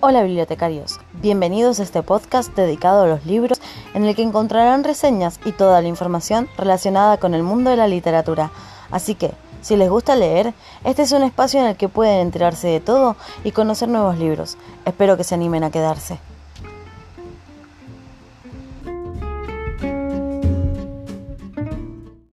Hola bibliotecarios, bienvenidos a este podcast dedicado a los libros en el que encontrarán reseñas y toda la información relacionada con el mundo de la literatura. Así que, si les gusta leer, este es un espacio en el que pueden enterarse de todo y conocer nuevos libros. Espero que se animen a quedarse.